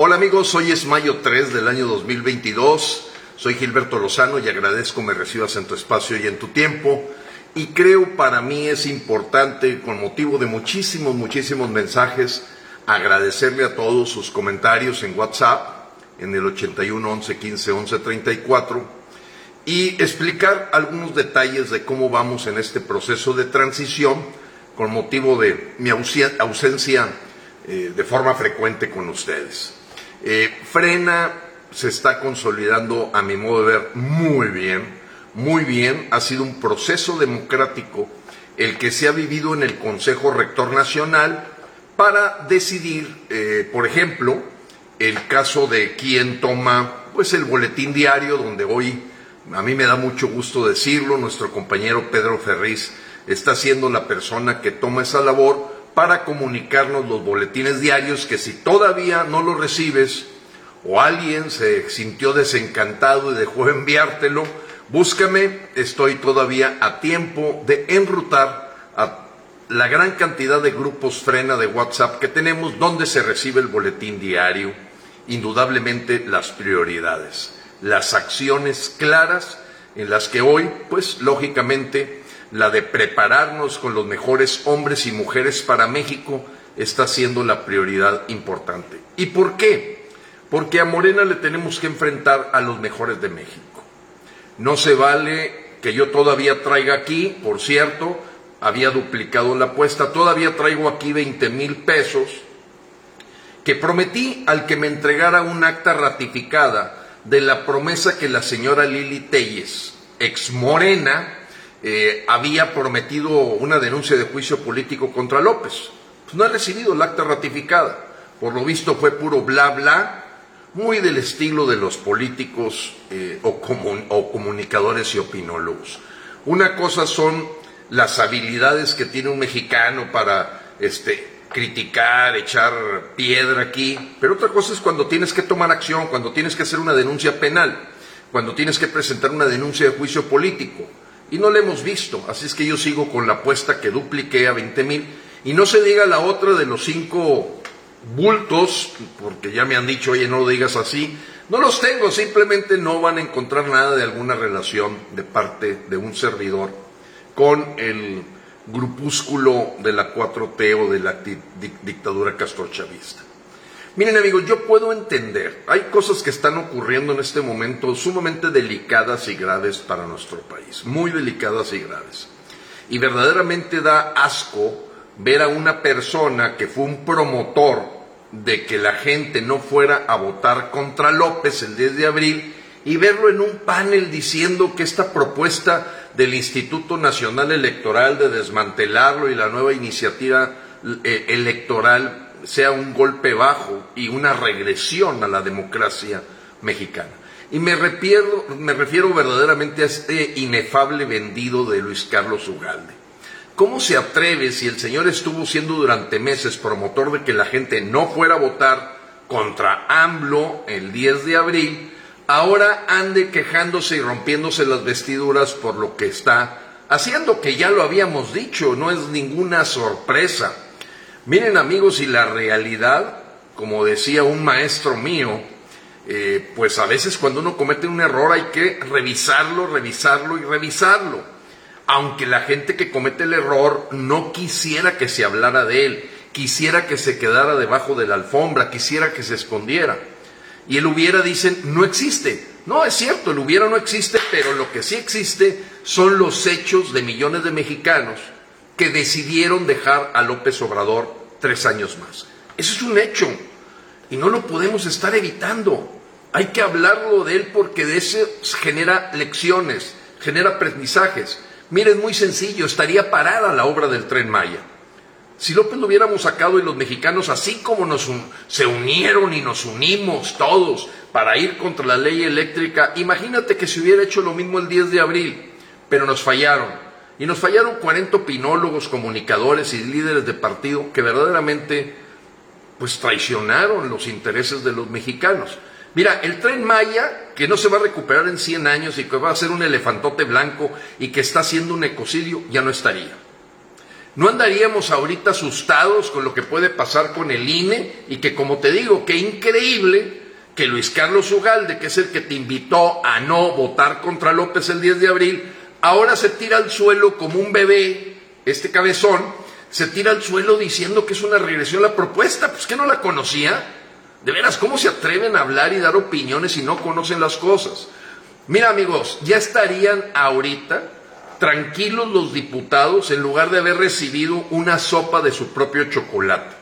Hola amigos, hoy es mayo 3 del año 2022. Soy Gilberto Lozano y agradezco me recibas en tu espacio y en tu tiempo. Y creo para mí es importante, con motivo de muchísimos, muchísimos mensajes, agradecerle a todos sus comentarios en WhatsApp, en el 81 11 15 11 34, y explicar algunos detalles de cómo vamos en este proceso de transición con motivo de mi ausencia eh, de forma frecuente con ustedes. Eh, frena se está consolidando, a mi modo de ver, muy bien, muy bien. Ha sido un proceso democrático el que se ha vivido en el Consejo Rector Nacional para decidir, eh, por ejemplo, el caso de quién toma pues el boletín diario, donde hoy, a mí me da mucho gusto decirlo, nuestro compañero Pedro Ferriz está siendo la persona que toma esa labor para comunicarnos los boletines diarios que si todavía no los recibes o alguien se sintió desencantado y dejó de enviártelo, búscame, estoy todavía a tiempo de enrutar a la gran cantidad de grupos frena de WhatsApp que tenemos donde se recibe el boletín diario, indudablemente las prioridades, las acciones claras en las que hoy, pues lógicamente, la de prepararnos con los mejores hombres y mujeres para México está siendo la prioridad importante. ¿Y por qué? Porque a Morena le tenemos que enfrentar a los mejores de México. No se vale que yo todavía traiga aquí, por cierto, había duplicado la apuesta, todavía traigo aquí 20 mil pesos, que prometí al que me entregara un acta ratificada de la promesa que la señora Lili Telles, ex Morena, eh, había prometido una denuncia de juicio político contra López. Pues no ha recibido el acta ratificada. Por lo visto fue puro bla bla, muy del estilo de los políticos eh, o, o comunicadores y opinólogos. Una cosa son las habilidades que tiene un mexicano para este, criticar, echar piedra aquí, pero otra cosa es cuando tienes que tomar acción, cuando tienes que hacer una denuncia penal, cuando tienes que presentar una denuncia de juicio político y no la hemos visto. Así es que yo sigo con la apuesta que dupliqué a 20 mil. Y no se diga la otra de los cinco bultos, porque ya me han dicho, oye, no lo digas así. No los tengo, simplemente no van a encontrar nada de alguna relación de parte de un servidor con el grupúsculo de la 4T o de la dictadura castrochavista. Miren amigos, yo puedo entender, hay cosas que están ocurriendo en este momento sumamente delicadas y graves para nuestro país, muy delicadas y graves. Y verdaderamente da asco ver a una persona que fue un promotor de que la gente no fuera a votar contra López el 10 de abril y verlo en un panel diciendo que esta propuesta del Instituto Nacional Electoral de desmantelarlo y la nueva iniciativa eh, electoral sea un golpe bajo y una regresión a la democracia mexicana. Y me refiero, me refiero verdaderamente a este inefable vendido de Luis Carlos Ugalde. ¿Cómo se atreve si el señor estuvo siendo durante meses promotor de que la gente no fuera a votar contra AMLO el 10 de abril, ahora ande quejándose y rompiéndose las vestiduras por lo que está haciendo, que ya lo habíamos dicho, no es ninguna sorpresa. Miren amigos, y la realidad, como decía un maestro mío, eh, pues a veces cuando uno comete un error hay que revisarlo, revisarlo y revisarlo. Aunque la gente que comete el error no quisiera que se hablara de él, quisiera que se quedara debajo de la alfombra, quisiera que se escondiera. Y el hubiera dicen, no existe. No, es cierto, el hubiera no existe, pero lo que sí existe son los hechos de millones de mexicanos que decidieron dejar a López Obrador tres años más. Eso es un hecho y no lo podemos estar evitando. Hay que hablarlo de él porque de eso genera lecciones, genera aprendizajes. Miren, muy sencillo, estaría parada la obra del tren Maya. Si López lo hubiéramos sacado y los mexicanos, así como nos se unieron y nos unimos todos para ir contra la ley eléctrica, imagínate que se hubiera hecho lo mismo el 10 de abril, pero nos fallaron. Y nos fallaron 40 opinólogos, comunicadores y líderes de partido que verdaderamente pues traicionaron los intereses de los mexicanos. Mira, el tren Maya, que no se va a recuperar en 100 años y que va a ser un elefantote blanco y que está haciendo un ecocidio, ya no estaría. no andaríamos ahorita asustados con lo que puede pasar con el INE y que como te digo, qué increíble que Luis Carlos Ugalde, que es el que te invitó a no votar contra López el 10 de abril, ahora se tira al suelo como un bebé, este cabezón, se tira al suelo diciendo que es una regresión la propuesta, pues que no la conocía. De veras, ¿cómo se atreven a hablar y dar opiniones si no conocen las cosas? Mira amigos, ya estarían ahorita tranquilos los diputados en lugar de haber recibido una sopa de su propio chocolate.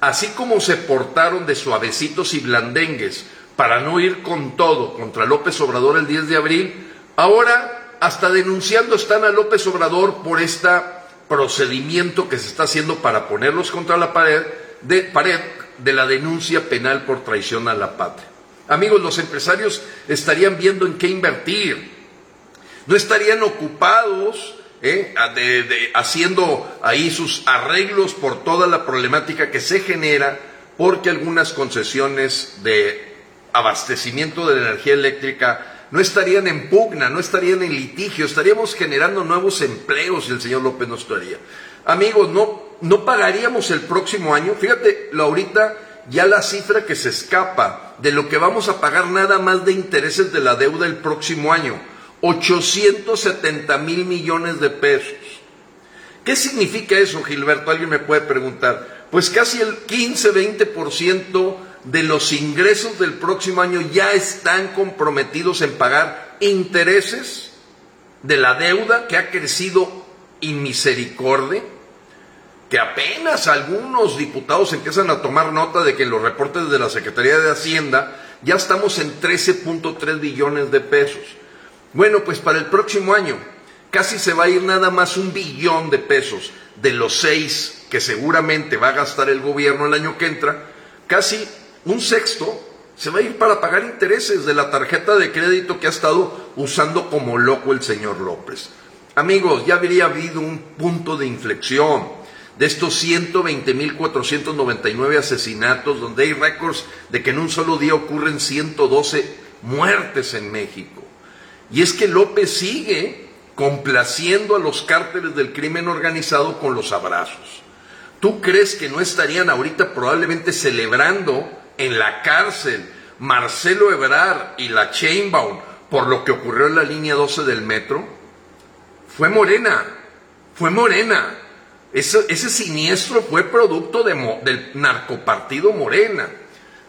Así como se portaron de suavecitos y blandengues para no ir con todo contra López Obrador el 10 de abril, ahora hasta denunciando están a López Obrador por este procedimiento que se está haciendo para ponerlos contra la pared de, de la denuncia penal por traición a la patria. Amigos, los empresarios estarían viendo en qué invertir, no estarían ocupados ¿eh? haciendo ahí sus arreglos por toda la problemática que se genera porque algunas concesiones de abastecimiento de la energía eléctrica no estarían en pugna, no estarían en litigio, estaríamos generando nuevos empleos el señor López no estaría. Amigos, no, no pagaríamos el próximo año, fíjate, ahorita ya la cifra que se escapa de lo que vamos a pagar nada más de intereses de la deuda el próximo año 870 mil millones de pesos. ¿Qué significa eso, Gilberto? Alguien me puede preguntar. Pues casi el 15-20% de los ingresos del próximo año ya están comprometidos en pagar intereses de la deuda que ha crecido inmisericordia, que apenas algunos diputados empiezan a tomar nota de que en los reportes de la Secretaría de Hacienda ya estamos en 13.3 billones de pesos. Bueno, pues para el próximo año casi se va a ir nada más un billón de pesos de los seis que seguramente va a gastar el gobierno el año que entra, casi un sexto se va a ir para pagar intereses de la tarjeta de crédito que ha estado usando como loco el señor López. Amigos, ya habría habido un punto de inflexión de estos 120.499 asesinatos, donde hay récords de que en un solo día ocurren 112 muertes en México. Y es que López sigue complaciendo a los cárteles del crimen organizado con los abrazos. ¿Tú crees que no estarían ahorita probablemente celebrando en la cárcel Marcelo Ebrard y la Chainbaum por lo que ocurrió en la línea 12 del metro? Fue Morena, fue Morena. Ese, siniestro fue producto del narcopartido Morena.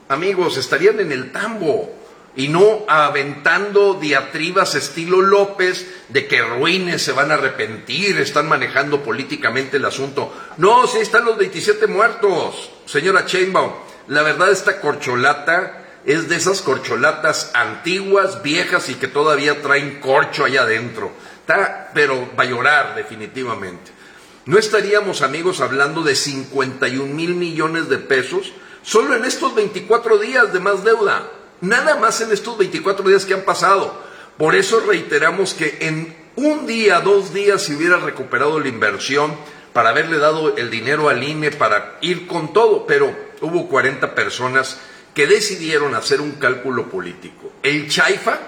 Amigos, estarían en el tambo y no aventando diatribas estilo López de que ruines se van a arrepentir, están manejando políticamente el asunto. No, sí están los 27 muertos, señora Chainbaum. La verdad esta corcholata es de esas corcholatas antiguas, viejas y que todavía traen corcho allá adentro. Está, pero va a llorar definitivamente. No estaríamos, amigos, hablando de 51 mil millones de pesos solo en estos 24 días de más deuda. Nada más en estos 24 días que han pasado. Por eso reiteramos que en un día, dos días se hubiera recuperado la inversión para haberle dado el dinero al INE para ir con todo, pero hubo 40 personas que decidieron hacer un cálculo político. El Chaifa,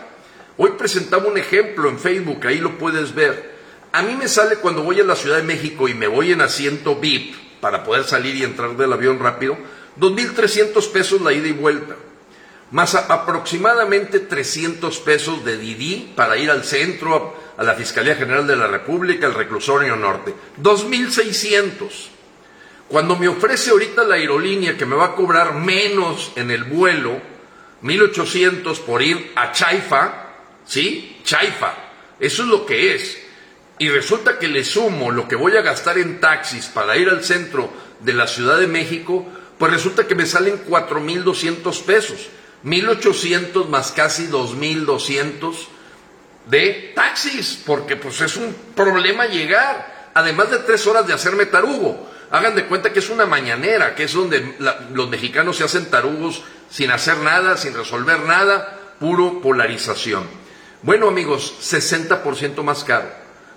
hoy presentaba un ejemplo en Facebook, ahí lo puedes ver. A mí me sale cuando voy a la Ciudad de México y me voy en asiento VIP para poder salir y entrar del avión rápido, 2.300 pesos la ida y vuelta más aproximadamente 300 pesos de Didi para ir al centro, a la Fiscalía General de la República, al reclusorio norte. 2.600. Cuando me ofrece ahorita la aerolínea que me va a cobrar menos en el vuelo, 1.800 por ir a Chaifa, ¿sí? Chaifa, eso es lo que es. Y resulta que le sumo lo que voy a gastar en taxis para ir al centro de la Ciudad de México, pues resulta que me salen 4.200 pesos. 1.800 más casi 2.200 de taxis, porque pues es un problema llegar, además de tres horas de hacerme tarugo. Hagan de cuenta que es una mañanera, que es donde los mexicanos se hacen tarugos sin hacer nada, sin resolver nada, puro polarización. Bueno amigos, 60% más caro,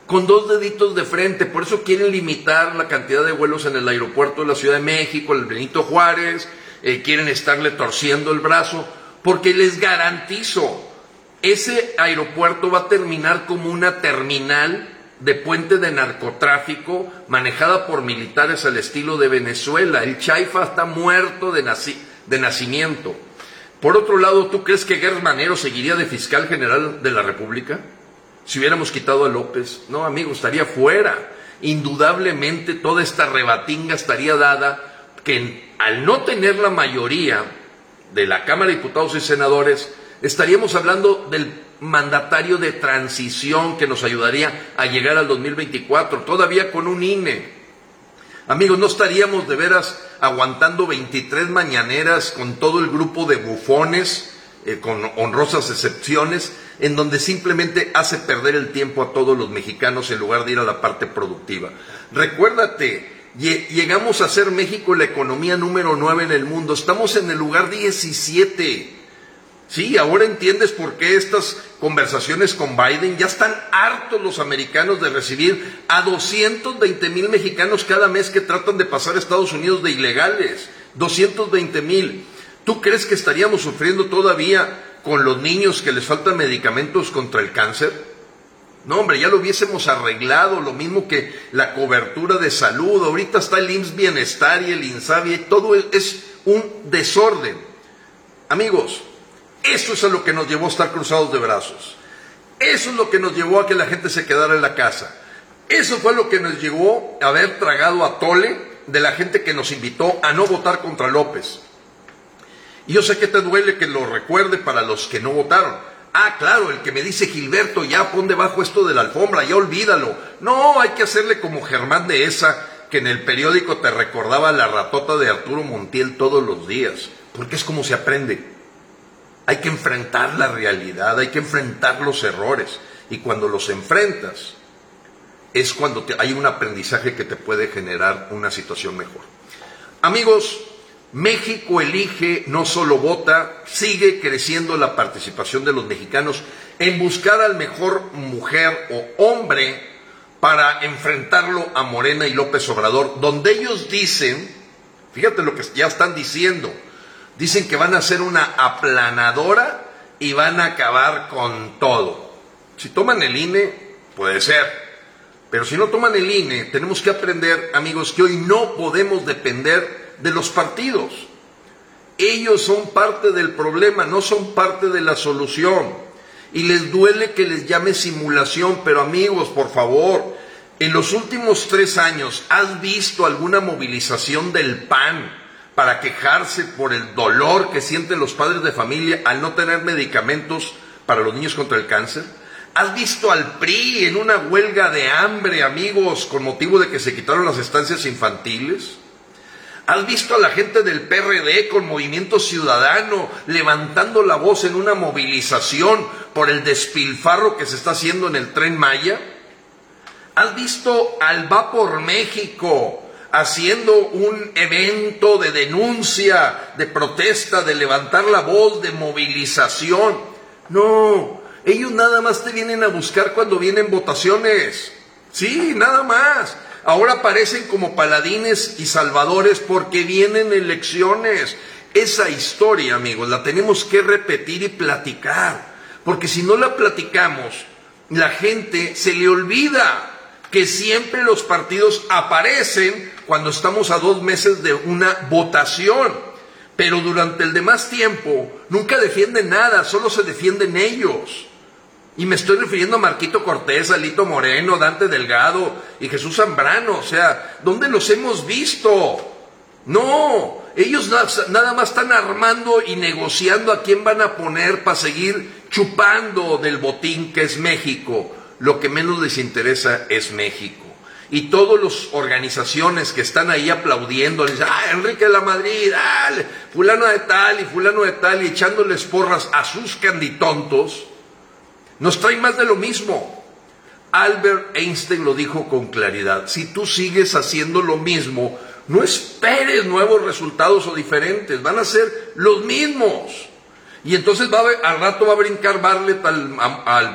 con dos deditos de frente, por eso quieren limitar la cantidad de vuelos en el aeropuerto de la Ciudad de México, el Benito Juárez, eh, quieren estarle torciendo el brazo, porque les garantizo, ese aeropuerto va a terminar como una terminal de puente de narcotráfico manejada por militares al estilo de Venezuela. El Chaifa está muerto de, de nacimiento. Por otro lado, ¿tú crees que Gers Manero seguiría de fiscal general de la República? Si hubiéramos quitado a López. No, amigo, estaría fuera. Indudablemente toda esta rebatinga estaría dada que al no tener la mayoría de la Cámara de Diputados y Senadores, estaríamos hablando del mandatario de transición que nos ayudaría a llegar al 2024, todavía con un INE. Amigos, no estaríamos de veras aguantando 23 mañaneras con todo el grupo de bufones, eh, con honrosas excepciones, en donde simplemente hace perder el tiempo a todos los mexicanos en lugar de ir a la parte productiva. Recuérdate, llegamos a ser México la economía número 9 en el mundo, estamos en el lugar 17. Sí, ahora entiendes por qué estas conversaciones con Biden ya están hartos los americanos de recibir a 220 mil mexicanos cada mes que tratan de pasar a Estados Unidos de ilegales. 220 mil. ¿Tú crees que estaríamos sufriendo todavía con los niños que les faltan medicamentos contra el cáncer? No, hombre, ya lo hubiésemos arreglado, lo mismo que la cobertura de salud. Ahorita está el IMSS Bienestar y el INSABI, todo es un desorden. Amigos, eso es a lo que nos llevó a estar cruzados de brazos. Eso es lo que nos llevó a que la gente se quedara en la casa. Eso fue lo que nos llevó a haber tragado a tole de la gente que nos invitó a no votar contra López. Y yo sé que te duele que lo recuerde para los que no votaron. Ah, claro, el que me dice Gilberto, ya pon debajo esto de la alfombra, ya olvídalo. No, hay que hacerle como Germán de esa, que en el periódico te recordaba la ratota de Arturo Montiel todos los días, porque es como se aprende. Hay que enfrentar la realidad, hay que enfrentar los errores. Y cuando los enfrentas, es cuando hay un aprendizaje que te puede generar una situación mejor. Amigos, México elige, no solo vota, sigue creciendo la participación de los mexicanos en buscar al mejor mujer o hombre para enfrentarlo a Morena y López Obrador, donde ellos dicen, fíjate lo que ya están diciendo, dicen que van a ser una aplanadora y van a acabar con todo. Si toman el INE, puede ser, pero si no toman el INE, tenemos que aprender, amigos, que hoy no podemos depender de los partidos. Ellos son parte del problema, no son parte de la solución. Y les duele que les llame simulación, pero amigos, por favor, en los últimos tres años, ¿has visto alguna movilización del PAN para quejarse por el dolor que sienten los padres de familia al no tener medicamentos para los niños contra el cáncer? ¿Has visto al PRI en una huelga de hambre, amigos, con motivo de que se quitaron las estancias infantiles? ¿Has visto a la gente del PRD con movimiento ciudadano levantando la voz en una movilización por el despilfarro que se está haciendo en el tren Maya? ¿Has visto al Va por México haciendo un evento de denuncia, de protesta, de levantar la voz, de movilización? No, ellos nada más te vienen a buscar cuando vienen votaciones. Sí, nada más. Ahora aparecen como paladines y salvadores porque vienen elecciones. Esa historia, amigos, la tenemos que repetir y platicar. Porque si no la platicamos, la gente se le olvida que siempre los partidos aparecen cuando estamos a dos meses de una votación. Pero durante el demás tiempo nunca defienden nada, solo se defienden ellos. Y me estoy refiriendo a Marquito Cortés, Alito Moreno, Dante Delgado y Jesús Zambrano. O sea, ¿dónde los hemos visto? No, ellos nada más están armando y negociando a quién van a poner para seguir chupando del botín que es México. Lo que menos les interesa es México. Y todas las organizaciones que están ahí aplaudiendo, dicen, ah, Enrique de la Madrid, dale, fulano de tal y fulano de tal, y echándoles porras a sus canditontos, nos trae más de lo mismo. Albert Einstein lo dijo con claridad. Si tú sigues haciendo lo mismo, no esperes nuevos resultados o diferentes, van a ser los mismos. Y entonces va al rato va a brincar Barlet al,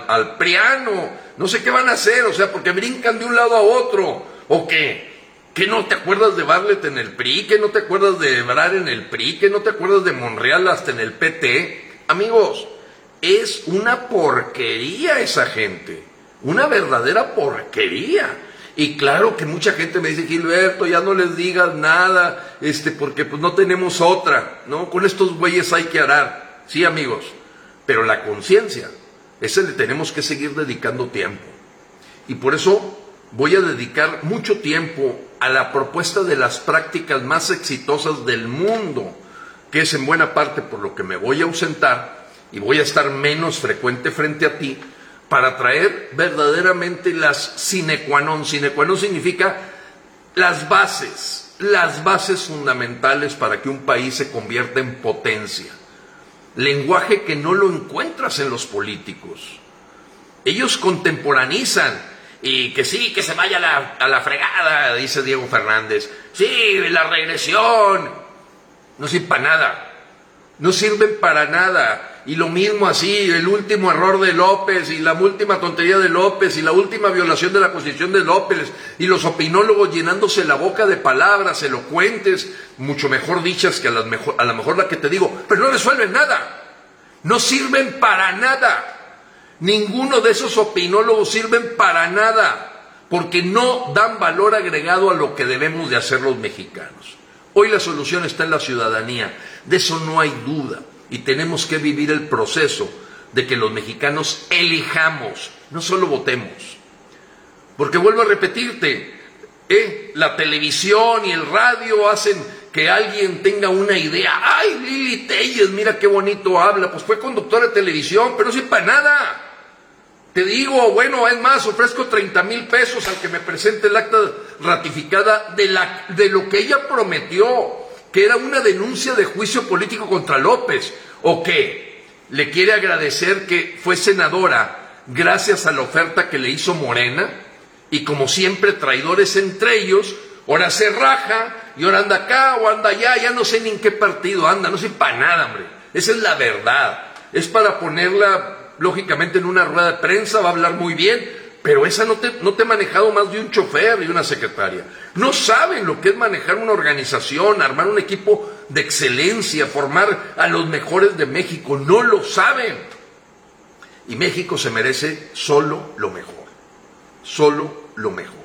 al, Priano. No sé qué van a hacer, o sea, porque brincan de un lado a otro. ¿O qué? ¿Que no te acuerdas de Barlet en el PRI? ¿Que no te acuerdas de Ebrar en el PRI? ¿Que no te acuerdas de Monreal hasta en el PT? Amigos, es una porquería esa gente. una verdadera porquería. Y claro que mucha gente me dice, Gilberto, ya no les digas nada, este, porque pues no tenemos otra, ¿no? Con estos güeyes hay que arar. Sí, amigos, pero la conciencia, ese le tenemos que seguir dedicando tiempo. Y por eso voy a dedicar mucho tiempo a la propuesta de las prácticas más exitosas del mundo, que es en buena parte por lo que me voy a ausentar y voy a estar menos frecuente frente a ti, para traer verdaderamente las sine qua non. Sine qua non significa las bases, las bases fundamentales para que un país se convierta en potencia. Lenguaje que no lo encuentras en los políticos. Ellos contemporanizan y que sí, que se vaya a la, a la fregada, dice Diego Fernández. Sí, la regresión. No sirve para nada. No sirven para nada y lo mismo así, el último error de López y la última tontería de López y la última violación de la constitución de López y los opinólogos llenándose la boca de palabras elocuentes, mucho mejor dichas que a, las mejor, a lo mejor la que te digo, pero no resuelven nada, no sirven para nada. Ninguno de esos opinólogos sirven para nada, porque no dan valor agregado a lo que debemos de hacer los mexicanos. Hoy la solución está en la ciudadanía, de eso no hay duda y tenemos que vivir el proceso de que los mexicanos elijamos, no solo votemos. Porque vuelvo a repetirte, ¿eh? la televisión y el radio hacen que alguien tenga una idea. ¡Ay, Lili Telles, mira qué bonito habla! Pues fue conductora de televisión, pero no para nada. Te digo, bueno, es más, ofrezco 30 mil pesos al que me presente el acta ratificada de, la, de lo que ella prometió que era una denuncia de juicio político contra López, o que le quiere agradecer que fue senadora gracias a la oferta que le hizo Morena, y como siempre traidores entre ellos, ahora se raja y ahora anda acá o anda allá, ya no sé ni en qué partido anda, no sé para nada, hombre. Esa es la verdad. Es para ponerla, lógicamente, en una rueda de prensa, va a hablar muy bien, pero esa no te, no te ha manejado más de un chofer y una secretaria. No saben lo que es manejar una organización, armar un equipo de excelencia, formar a los mejores de México. No lo saben. Y México se merece solo lo mejor. Solo lo mejor.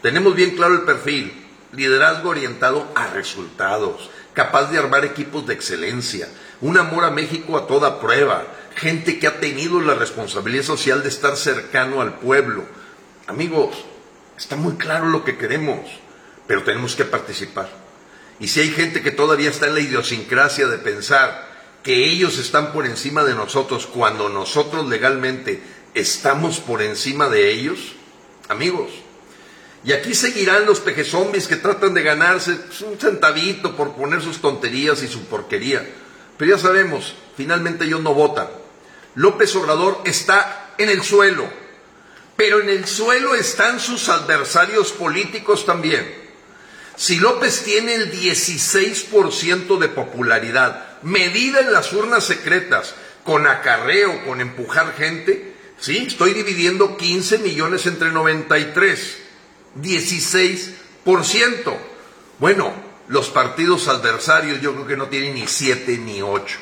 Tenemos bien claro el perfil. Liderazgo orientado a resultados. Capaz de armar equipos de excelencia. Un amor a México a toda prueba gente que ha tenido la responsabilidad social de estar cercano al pueblo. Amigos, está muy claro lo que queremos, pero tenemos que participar. Y si hay gente que todavía está en la idiosincrasia de pensar que ellos están por encima de nosotros cuando nosotros legalmente estamos por encima de ellos, amigos, y aquí seguirán los pejezombis que tratan de ganarse un centavito por poner sus tonterías y su porquería. Pero ya sabemos, finalmente ellos no votan. López Obrador está en el suelo, pero en el suelo están sus adversarios políticos también. Si López tiene el 16% de popularidad, medida en las urnas secretas, con acarreo, con empujar gente, sí, estoy dividiendo 15 millones entre 93, 16%. Bueno, los partidos adversarios yo creo que no tienen ni 7 ni 8.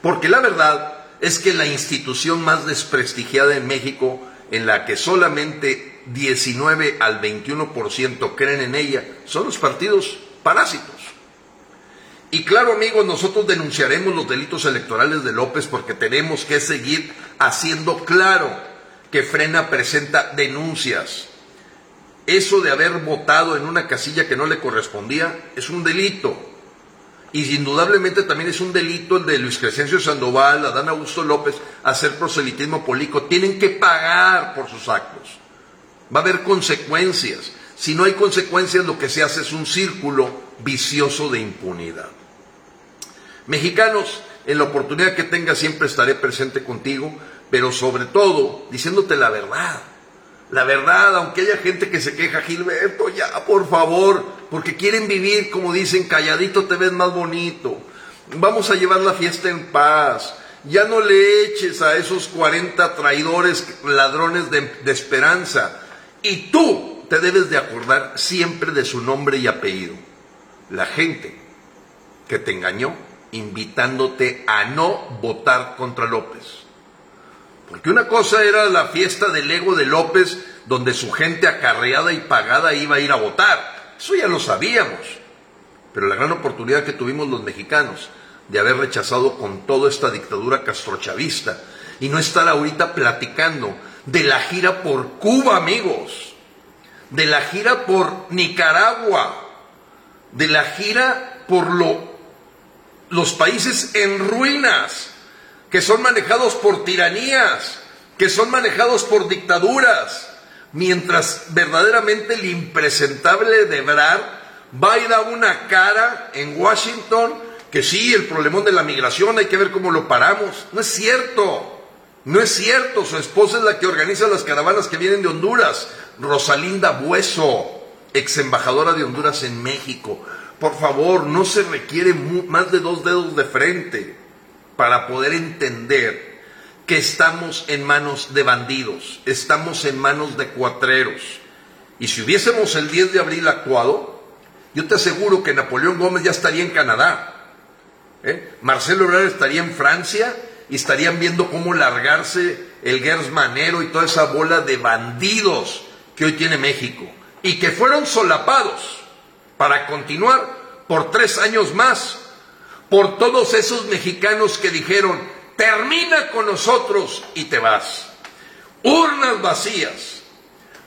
Porque la verdad es que la institución más desprestigiada en México, en la que solamente 19 al 21% creen en ella, son los partidos parásitos. Y claro, amigos, nosotros denunciaremos los delitos electorales de López porque tenemos que seguir haciendo claro que Frena presenta denuncias. Eso de haber votado en una casilla que no le correspondía es un delito. Y indudablemente también es un delito el de Luis Crescencio Sandoval, Adán Augusto López, hacer proselitismo político. Tienen que pagar por sus actos. Va a haber consecuencias. Si no hay consecuencias, lo que se hace es un círculo vicioso de impunidad. Mexicanos, en la oportunidad que tenga siempre estaré presente contigo, pero sobre todo diciéndote la verdad. La verdad, aunque haya gente que se queja, Gilberto, ya, por favor, porque quieren vivir, como dicen, calladito te ves más bonito. Vamos a llevar la fiesta en paz. Ya no le eches a esos 40 traidores, ladrones de, de esperanza. Y tú te debes de acordar siempre de su nombre y apellido. La gente que te engañó invitándote a no votar contra López Porque una cosa era la fiesta del ego de López, donde su gente acarreada y pagada iba a ir a votar. Eso ya lo sabíamos. Pero la gran oportunidad que tuvimos los mexicanos de haber rechazado con toda esta dictadura castrochavista y no estar ahorita platicando de la gira por Cuba, amigos, de la gira por Nicaragua, de la gira por lo, los países en ruinas, que son manejados por tiranías, que son manejados por dictaduras, mientras verdaderamente el impresentable de Ebrard va a ir a una cara en Washington que sí, el problemón de la migración hay que ver cómo lo paramos. No es cierto, no es cierto. Su esposa es la que organiza las caravanas que vienen de Honduras. Rosalinda Bueso, ex embajadora de Honduras en México. Por favor, no se requiere más de dos dedos de frente para poder entender que estamos en manos de bandidos, estamos en manos de cuatreros. Y si hubiésemos el 10 de abril actuado, yo te aseguro que Napoleón Gómez ya estaría en Canadá, ¿eh? Marcelo Ebrard estaría en Francia y estarían viendo cómo largarse el Gers Manero y toda esa bola de bandidos que hoy tiene México y que fueron solapados para continuar por tres años más por todos esos mexicanos que dijeron, termina con nosotros y te vas. Urnas vacías,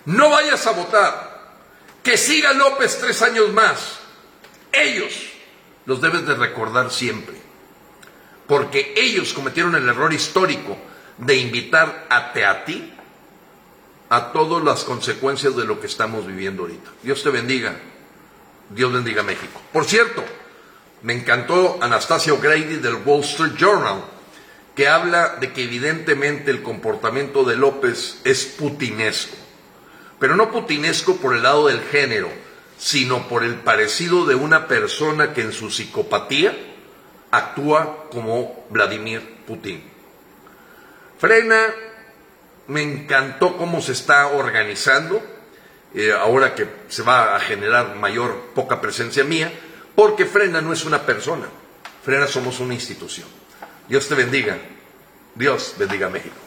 no vayas a votar, que siga López tres años más. Ellos los debes de recordar siempre, porque ellos cometieron el error histórico de invitar a ti a todas las consecuencias de lo que estamos viviendo ahorita. Dios te bendiga. Dios bendiga México. Por cierto, me encantó Anastasia O'Grady del Wall Street Journal, que habla de que evidentemente el comportamiento de López es putinesco. Pero no putinesco por el lado del género, sino por el parecido de una persona que en su psicopatía actúa como Vladimir Putin. Frena, me encantó cómo se está organizando, eh, ahora que se va a generar mayor, poca presencia mía, porque Frena no es una persona, Frena somos una institución. Dios te bendiga, Dios bendiga a México.